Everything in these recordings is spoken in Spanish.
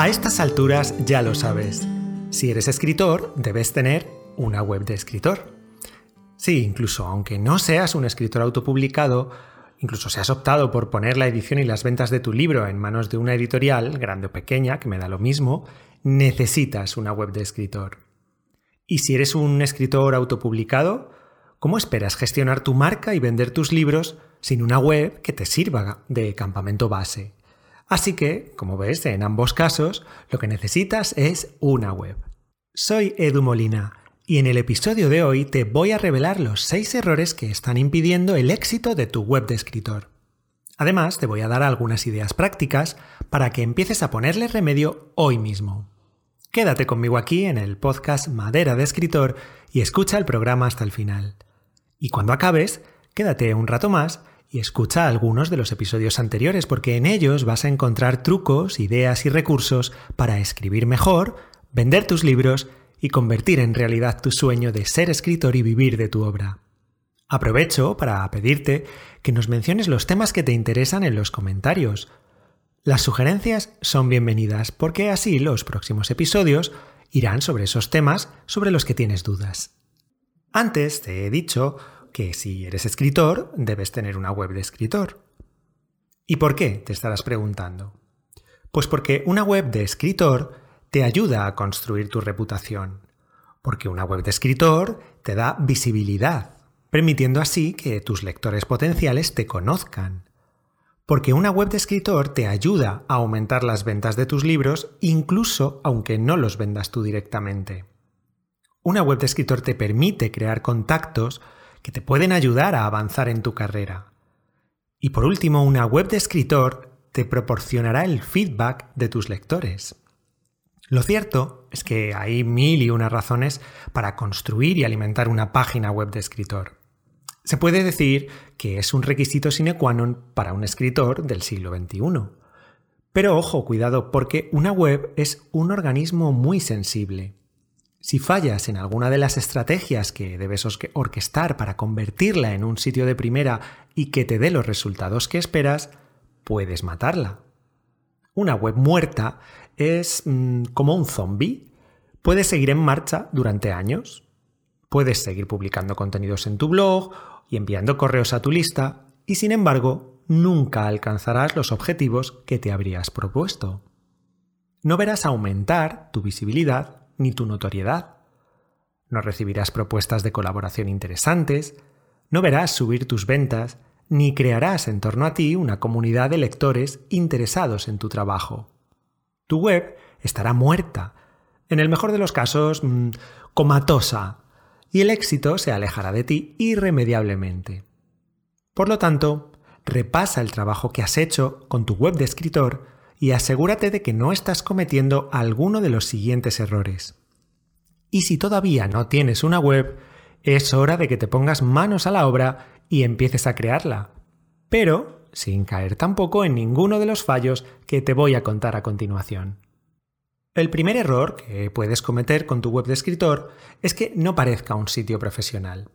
A estas alturas ya lo sabes. Si eres escritor, debes tener una web de escritor. Sí, incluso aunque no seas un escritor autopublicado, incluso si has optado por poner la edición y las ventas de tu libro en manos de una editorial, grande o pequeña, que me da lo mismo, necesitas una web de escritor. Y si eres un escritor autopublicado, ¿cómo esperas gestionar tu marca y vender tus libros sin una web que te sirva de campamento base? Así que, como ves, en ambos casos, lo que necesitas es una web. Soy Edu Molina y en el episodio de hoy te voy a revelar los 6 errores que están impidiendo el éxito de tu web de escritor. Además, te voy a dar algunas ideas prácticas para que empieces a ponerle remedio hoy mismo. Quédate conmigo aquí en el podcast Madera de Escritor y escucha el programa hasta el final. Y cuando acabes, quédate un rato más y escucha algunos de los episodios anteriores porque en ellos vas a encontrar trucos, ideas y recursos para escribir mejor, vender tus libros y convertir en realidad tu sueño de ser escritor y vivir de tu obra. Aprovecho para pedirte que nos menciones los temas que te interesan en los comentarios. Las sugerencias son bienvenidas porque así los próximos episodios irán sobre esos temas sobre los que tienes dudas. Antes te he dicho que si eres escritor, debes tener una web de escritor. ¿Y por qué? Te estarás preguntando. Pues porque una web de escritor te ayuda a construir tu reputación. Porque una web de escritor te da visibilidad, permitiendo así que tus lectores potenciales te conozcan. Porque una web de escritor te ayuda a aumentar las ventas de tus libros, incluso aunque no los vendas tú directamente. Una web de escritor te permite crear contactos que te pueden ayudar a avanzar en tu carrera. Y por último, una web de escritor te proporcionará el feedback de tus lectores. Lo cierto es que hay mil y unas razones para construir y alimentar una página web de escritor. Se puede decir que es un requisito sine qua non para un escritor del siglo XXI. Pero ojo, cuidado, porque una web es un organismo muy sensible. Si fallas en alguna de las estrategias que debes orquestar para convertirla en un sitio de primera y que te dé los resultados que esperas, puedes matarla. Una web muerta es mm, como un zombie. Puedes seguir en marcha durante años. Puedes seguir publicando contenidos en tu blog y enviando correos a tu lista y sin embargo nunca alcanzarás los objetivos que te habrías propuesto. No verás aumentar tu visibilidad ni tu notoriedad. No recibirás propuestas de colaboración interesantes, no verás subir tus ventas, ni crearás en torno a ti una comunidad de lectores interesados en tu trabajo. Tu web estará muerta, en el mejor de los casos, mm, comatosa, y el éxito se alejará de ti irremediablemente. Por lo tanto, repasa el trabajo que has hecho con tu web de escritor y asegúrate de que no estás cometiendo alguno de los siguientes errores. Y si todavía no tienes una web, es hora de que te pongas manos a la obra y empieces a crearla. Pero sin caer tampoco en ninguno de los fallos que te voy a contar a continuación. El primer error que puedes cometer con tu web de escritor es que no parezca un sitio profesional.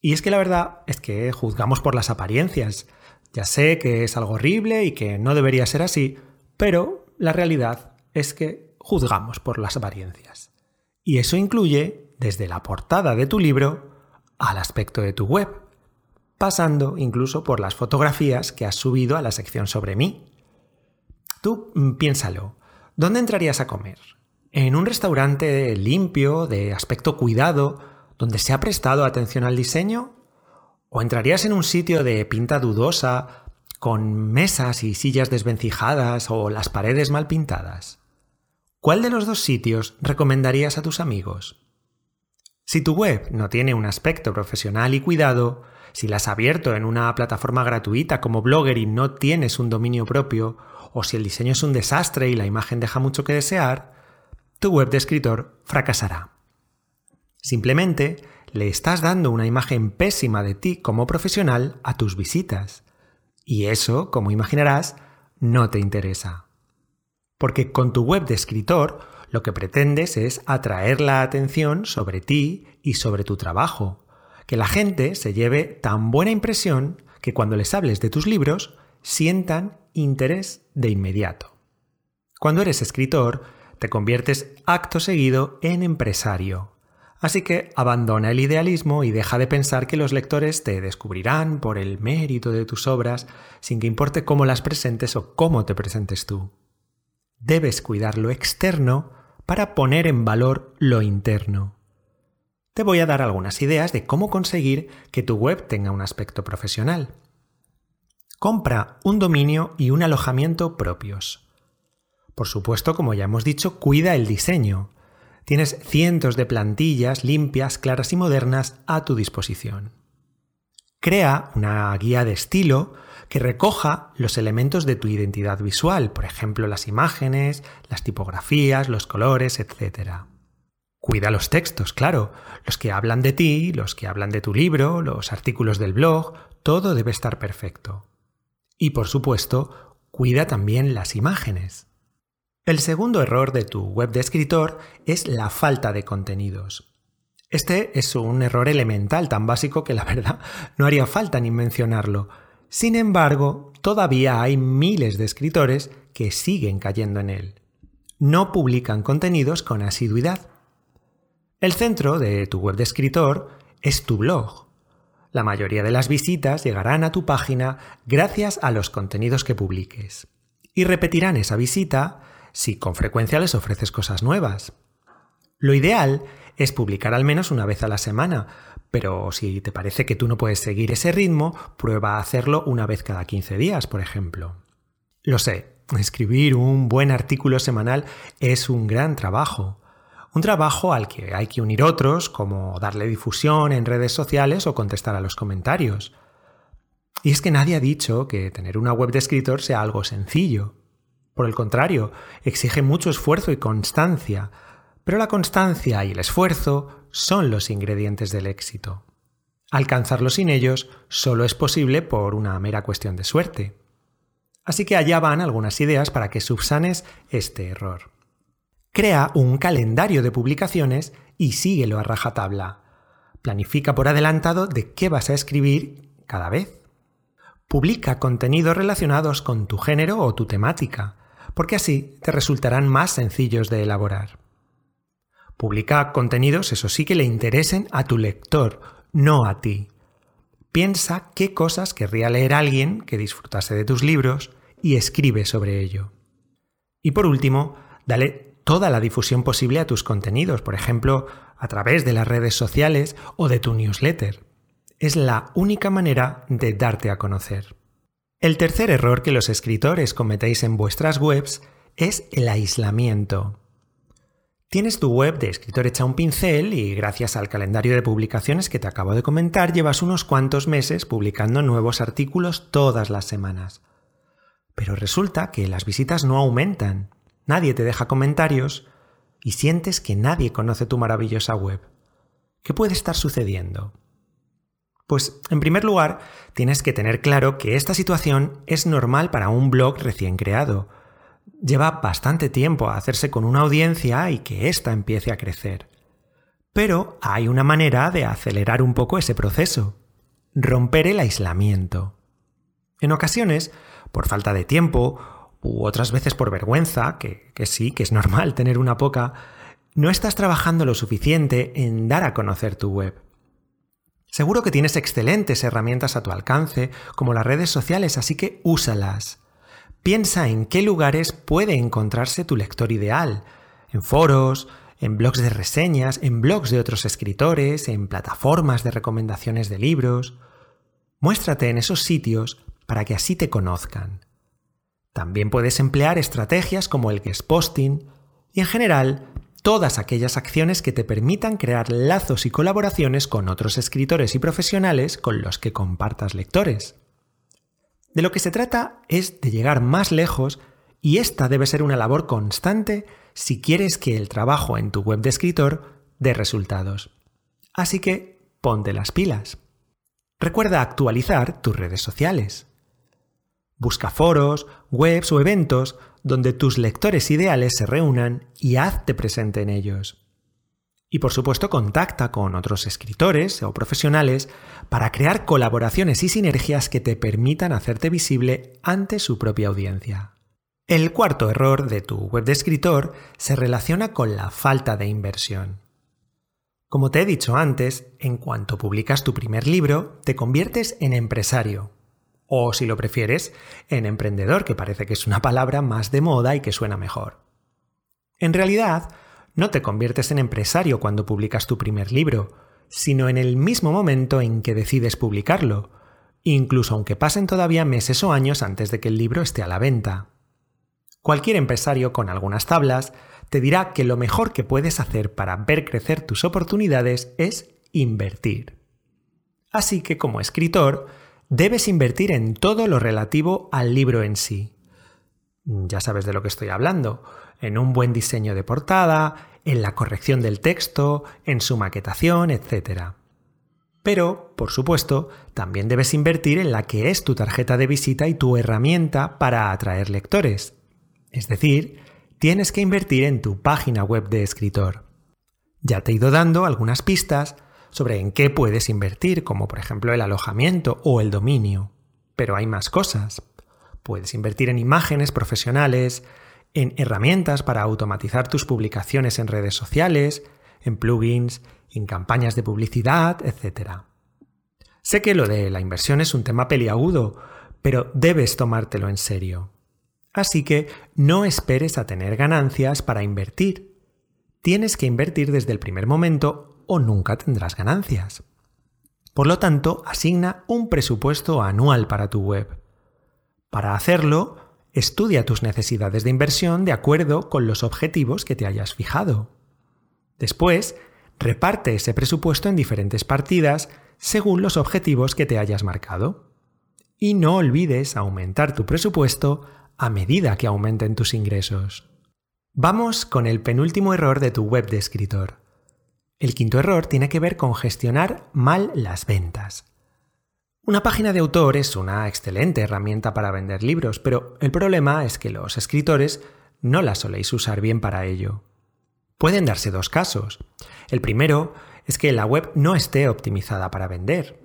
Y es que la verdad es que juzgamos por las apariencias, ya sé que es algo horrible y que no debería ser así, pero la realidad es que juzgamos por las apariencias. Y eso incluye desde la portada de tu libro al aspecto de tu web, pasando incluso por las fotografías que has subido a la sección sobre mí. Tú mm, piénsalo, ¿dónde entrarías a comer? ¿En un restaurante limpio, de aspecto cuidado, donde se ha prestado atención al diseño? ¿O entrarías en un sitio de pinta dudosa, con mesas y sillas desvencijadas o las paredes mal pintadas? ¿Cuál de los dos sitios recomendarías a tus amigos? Si tu web no tiene un aspecto profesional y cuidado, si la has abierto en una plataforma gratuita como Blogger y no tienes un dominio propio, o si el diseño es un desastre y la imagen deja mucho que desear, tu web de escritor fracasará. Simplemente le estás dando una imagen pésima de ti como profesional a tus visitas. Y eso, como imaginarás, no te interesa. Porque con tu web de escritor lo que pretendes es atraer la atención sobre ti y sobre tu trabajo. Que la gente se lleve tan buena impresión que cuando les hables de tus libros sientan interés de inmediato. Cuando eres escritor, te conviertes acto seguido en empresario. Así que abandona el idealismo y deja de pensar que los lectores te descubrirán por el mérito de tus obras sin que importe cómo las presentes o cómo te presentes tú. Debes cuidar lo externo para poner en valor lo interno. Te voy a dar algunas ideas de cómo conseguir que tu web tenga un aspecto profesional. Compra un dominio y un alojamiento propios. Por supuesto, como ya hemos dicho, cuida el diseño. Tienes cientos de plantillas limpias, claras y modernas a tu disposición. Crea una guía de estilo que recoja los elementos de tu identidad visual, por ejemplo las imágenes, las tipografías, los colores, etc. Cuida los textos, claro, los que hablan de ti, los que hablan de tu libro, los artículos del blog, todo debe estar perfecto. Y por supuesto, cuida también las imágenes. El segundo error de tu web de escritor es la falta de contenidos. Este es un error elemental tan básico que la verdad no haría falta ni mencionarlo. Sin embargo, todavía hay miles de escritores que siguen cayendo en él. No publican contenidos con asiduidad. El centro de tu web de escritor es tu blog. La mayoría de las visitas llegarán a tu página gracias a los contenidos que publiques. Y repetirán esa visita si con frecuencia les ofreces cosas nuevas. Lo ideal es publicar al menos una vez a la semana, pero si te parece que tú no puedes seguir ese ritmo, prueba a hacerlo una vez cada 15 días, por ejemplo. Lo sé, escribir un buen artículo semanal es un gran trabajo. Un trabajo al que hay que unir otros, como darle difusión en redes sociales o contestar a los comentarios. Y es que nadie ha dicho que tener una web de escritor sea algo sencillo. Por el contrario, exige mucho esfuerzo y constancia, pero la constancia y el esfuerzo son los ingredientes del éxito. Alcanzarlo sin ellos solo es posible por una mera cuestión de suerte. Así que allá van algunas ideas para que subsanes este error. Crea un calendario de publicaciones y síguelo a rajatabla. Planifica por adelantado de qué vas a escribir cada vez. Publica contenidos relacionados con tu género o tu temática porque así te resultarán más sencillos de elaborar. Publica contenidos, eso sí, que le interesen a tu lector, no a ti. Piensa qué cosas querría leer alguien que disfrutase de tus libros y escribe sobre ello. Y por último, dale toda la difusión posible a tus contenidos, por ejemplo, a través de las redes sociales o de tu newsletter. Es la única manera de darte a conocer. El tercer error que los escritores cometéis en vuestras webs es el aislamiento. Tienes tu web de escritor hecha un pincel y gracias al calendario de publicaciones que te acabo de comentar llevas unos cuantos meses publicando nuevos artículos todas las semanas. Pero resulta que las visitas no aumentan, nadie te deja comentarios y sientes que nadie conoce tu maravillosa web. ¿Qué puede estar sucediendo? Pues, en primer lugar, tienes que tener claro que esta situación es normal para un blog recién creado. Lleva bastante tiempo a hacerse con una audiencia y que ésta empiece a crecer. Pero hay una manera de acelerar un poco ese proceso. Romper el aislamiento. En ocasiones, por falta de tiempo, u otras veces por vergüenza, que, que sí, que es normal tener una poca, no estás trabajando lo suficiente en dar a conocer tu web. Seguro que tienes excelentes herramientas a tu alcance, como las redes sociales, así que úsalas. Piensa en qué lugares puede encontrarse tu lector ideal. En foros, en blogs de reseñas, en blogs de otros escritores, en plataformas de recomendaciones de libros. Muéstrate en esos sitios para que así te conozcan. También puedes emplear estrategias como el guest posting y en general todas aquellas acciones que te permitan crear lazos y colaboraciones con otros escritores y profesionales con los que compartas lectores. De lo que se trata es de llegar más lejos y esta debe ser una labor constante si quieres que el trabajo en tu web de escritor dé resultados. Así que ponte las pilas. Recuerda actualizar tus redes sociales. Busca foros, webs o eventos donde tus lectores ideales se reúnan y hazte presente en ellos. Y por supuesto contacta con otros escritores o profesionales para crear colaboraciones y sinergias que te permitan hacerte visible ante su propia audiencia. El cuarto error de tu web de escritor se relaciona con la falta de inversión. Como te he dicho antes, en cuanto publicas tu primer libro, te conviertes en empresario. O si lo prefieres, en emprendedor, que parece que es una palabra más de moda y que suena mejor. En realidad, no te conviertes en empresario cuando publicas tu primer libro, sino en el mismo momento en que decides publicarlo, incluso aunque pasen todavía meses o años antes de que el libro esté a la venta. Cualquier empresario con algunas tablas te dirá que lo mejor que puedes hacer para ver crecer tus oportunidades es invertir. Así que como escritor, debes invertir en todo lo relativo al libro en sí. Ya sabes de lo que estoy hablando, en un buen diseño de portada, en la corrección del texto, en su maquetación, etc. Pero, por supuesto, también debes invertir en la que es tu tarjeta de visita y tu herramienta para atraer lectores. Es decir, tienes que invertir en tu página web de escritor. Ya te he ido dando algunas pistas sobre en qué puedes invertir, como por ejemplo el alojamiento o el dominio. Pero hay más cosas. Puedes invertir en imágenes profesionales, en herramientas para automatizar tus publicaciones en redes sociales, en plugins, en campañas de publicidad, etc. Sé que lo de la inversión es un tema peliagudo, pero debes tomártelo en serio. Así que no esperes a tener ganancias para invertir. Tienes que invertir desde el primer momento o nunca tendrás ganancias. Por lo tanto, asigna un presupuesto anual para tu web. Para hacerlo, estudia tus necesidades de inversión de acuerdo con los objetivos que te hayas fijado. Después, reparte ese presupuesto en diferentes partidas según los objetivos que te hayas marcado. Y no olvides aumentar tu presupuesto a medida que aumenten tus ingresos. Vamos con el penúltimo error de tu web de escritor. El quinto error tiene que ver con gestionar mal las ventas. Una página de autor es una excelente herramienta para vender libros, pero el problema es que los escritores no la soléis usar bien para ello. Pueden darse dos casos. El primero es que la web no esté optimizada para vender,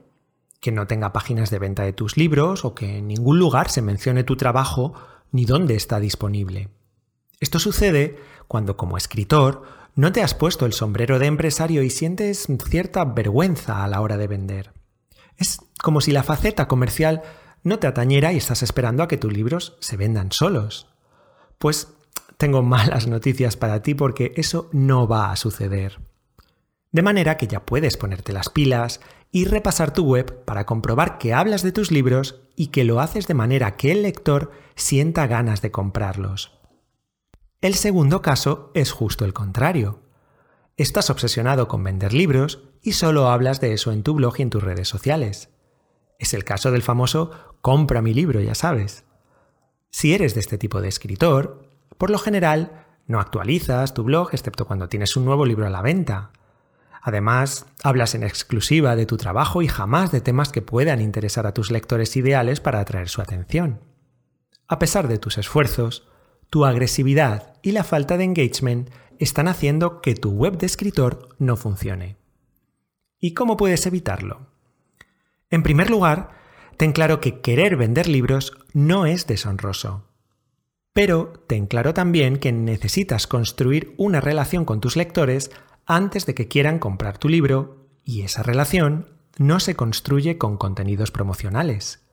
que no tenga páginas de venta de tus libros o que en ningún lugar se mencione tu trabajo ni dónde está disponible. Esto sucede cuando como escritor no te has puesto el sombrero de empresario y sientes cierta vergüenza a la hora de vender. Es como si la faceta comercial no te atañera y estás esperando a que tus libros se vendan solos. Pues tengo malas noticias para ti porque eso no va a suceder. De manera que ya puedes ponerte las pilas y repasar tu web para comprobar que hablas de tus libros y que lo haces de manera que el lector sienta ganas de comprarlos. El segundo caso es justo el contrario. Estás obsesionado con vender libros y solo hablas de eso en tu blog y en tus redes sociales. Es el caso del famoso compra mi libro, ya sabes. Si eres de este tipo de escritor, por lo general no actualizas tu blog excepto cuando tienes un nuevo libro a la venta. Además, hablas en exclusiva de tu trabajo y jamás de temas que puedan interesar a tus lectores ideales para atraer su atención. A pesar de tus esfuerzos, tu agresividad y la falta de engagement están haciendo que tu web de escritor no funcione. ¿Y cómo puedes evitarlo? En primer lugar, ten claro que querer vender libros no es deshonroso. Pero ten claro también que necesitas construir una relación con tus lectores antes de que quieran comprar tu libro y esa relación no se construye con contenidos promocionales.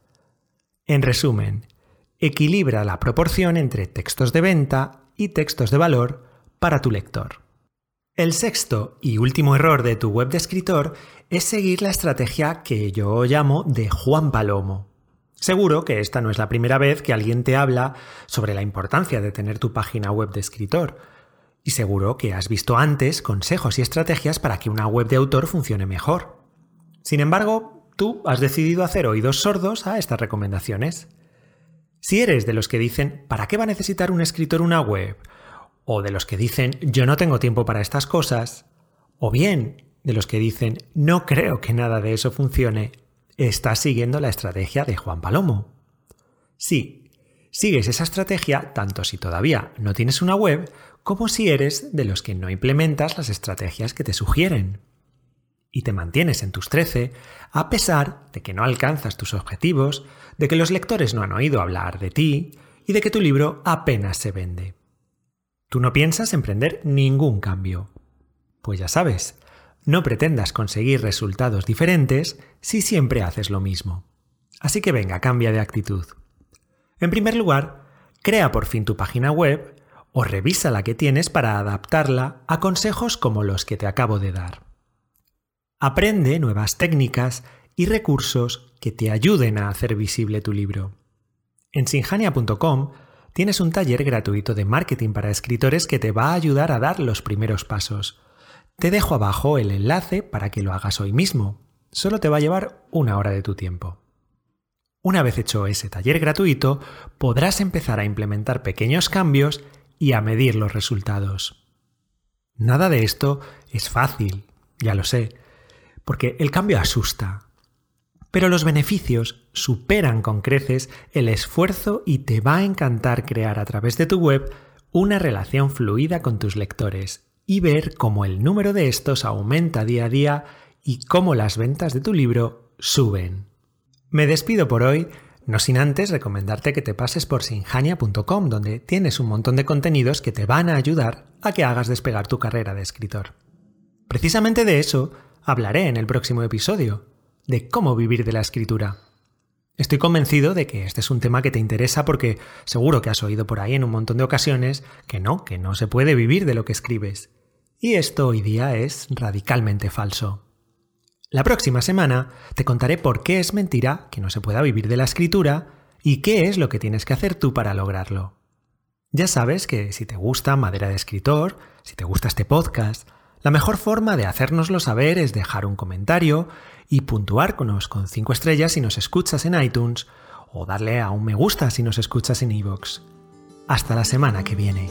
En resumen, equilibra la proporción entre textos de venta y textos de valor para tu lector. El sexto y último error de tu web de escritor es seguir la estrategia que yo llamo de Juan Palomo. Seguro que esta no es la primera vez que alguien te habla sobre la importancia de tener tu página web de escritor, y seguro que has visto antes consejos y estrategias para que una web de autor funcione mejor. Sin embargo, tú has decidido hacer oídos sordos a estas recomendaciones. Si eres de los que dicen ¿para qué va a necesitar un escritor una web? o de los que dicen yo no tengo tiempo para estas cosas, o bien de los que dicen no creo que nada de eso funcione, estás siguiendo la estrategia de Juan Palomo. Sí, sigues esa estrategia tanto si todavía no tienes una web como si eres de los que no implementas las estrategias que te sugieren. Y te mantienes en tus 13 a pesar de que no alcanzas tus objetivos, de que los lectores no han oído hablar de ti y de que tu libro apenas se vende. Tú no piensas emprender ningún cambio. Pues ya sabes, no pretendas conseguir resultados diferentes si siempre haces lo mismo. Así que venga, cambia de actitud. En primer lugar, crea por fin tu página web o revisa la que tienes para adaptarla a consejos como los que te acabo de dar. Aprende nuevas técnicas y recursos que te ayuden a hacer visible tu libro. En sinjania.com tienes un taller gratuito de marketing para escritores que te va a ayudar a dar los primeros pasos. Te dejo abajo el enlace para que lo hagas hoy mismo. Solo te va a llevar una hora de tu tiempo. Una vez hecho ese taller gratuito, podrás empezar a implementar pequeños cambios y a medir los resultados. Nada de esto es fácil, ya lo sé, porque el cambio asusta, pero los beneficios superan con creces el esfuerzo y te va a encantar crear a través de tu web una relación fluida con tus lectores y ver cómo el número de estos aumenta día a día y cómo las ventas de tu libro suben. Me despido por hoy, no sin antes recomendarte que te pases por sinjania.com, donde tienes un montón de contenidos que te van a ayudar a que hagas despegar tu carrera de escritor. Precisamente de eso hablaré en el próximo episodio de cómo vivir de la escritura. Estoy convencido de que este es un tema que te interesa porque seguro que has oído por ahí en un montón de ocasiones que no, que no se puede vivir de lo que escribes. Y esto hoy día es radicalmente falso. La próxima semana te contaré por qué es mentira que no se pueda vivir de la escritura y qué es lo que tienes que hacer tú para lograrlo. Ya sabes que si te gusta Madera de Escritor, si te gusta este podcast, la mejor forma de hacérnoslo saber es dejar un comentario y puntuarnos con 5 estrellas si nos escuchas en iTunes o darle a un me gusta si nos escuchas en iVoox. Hasta la semana que viene.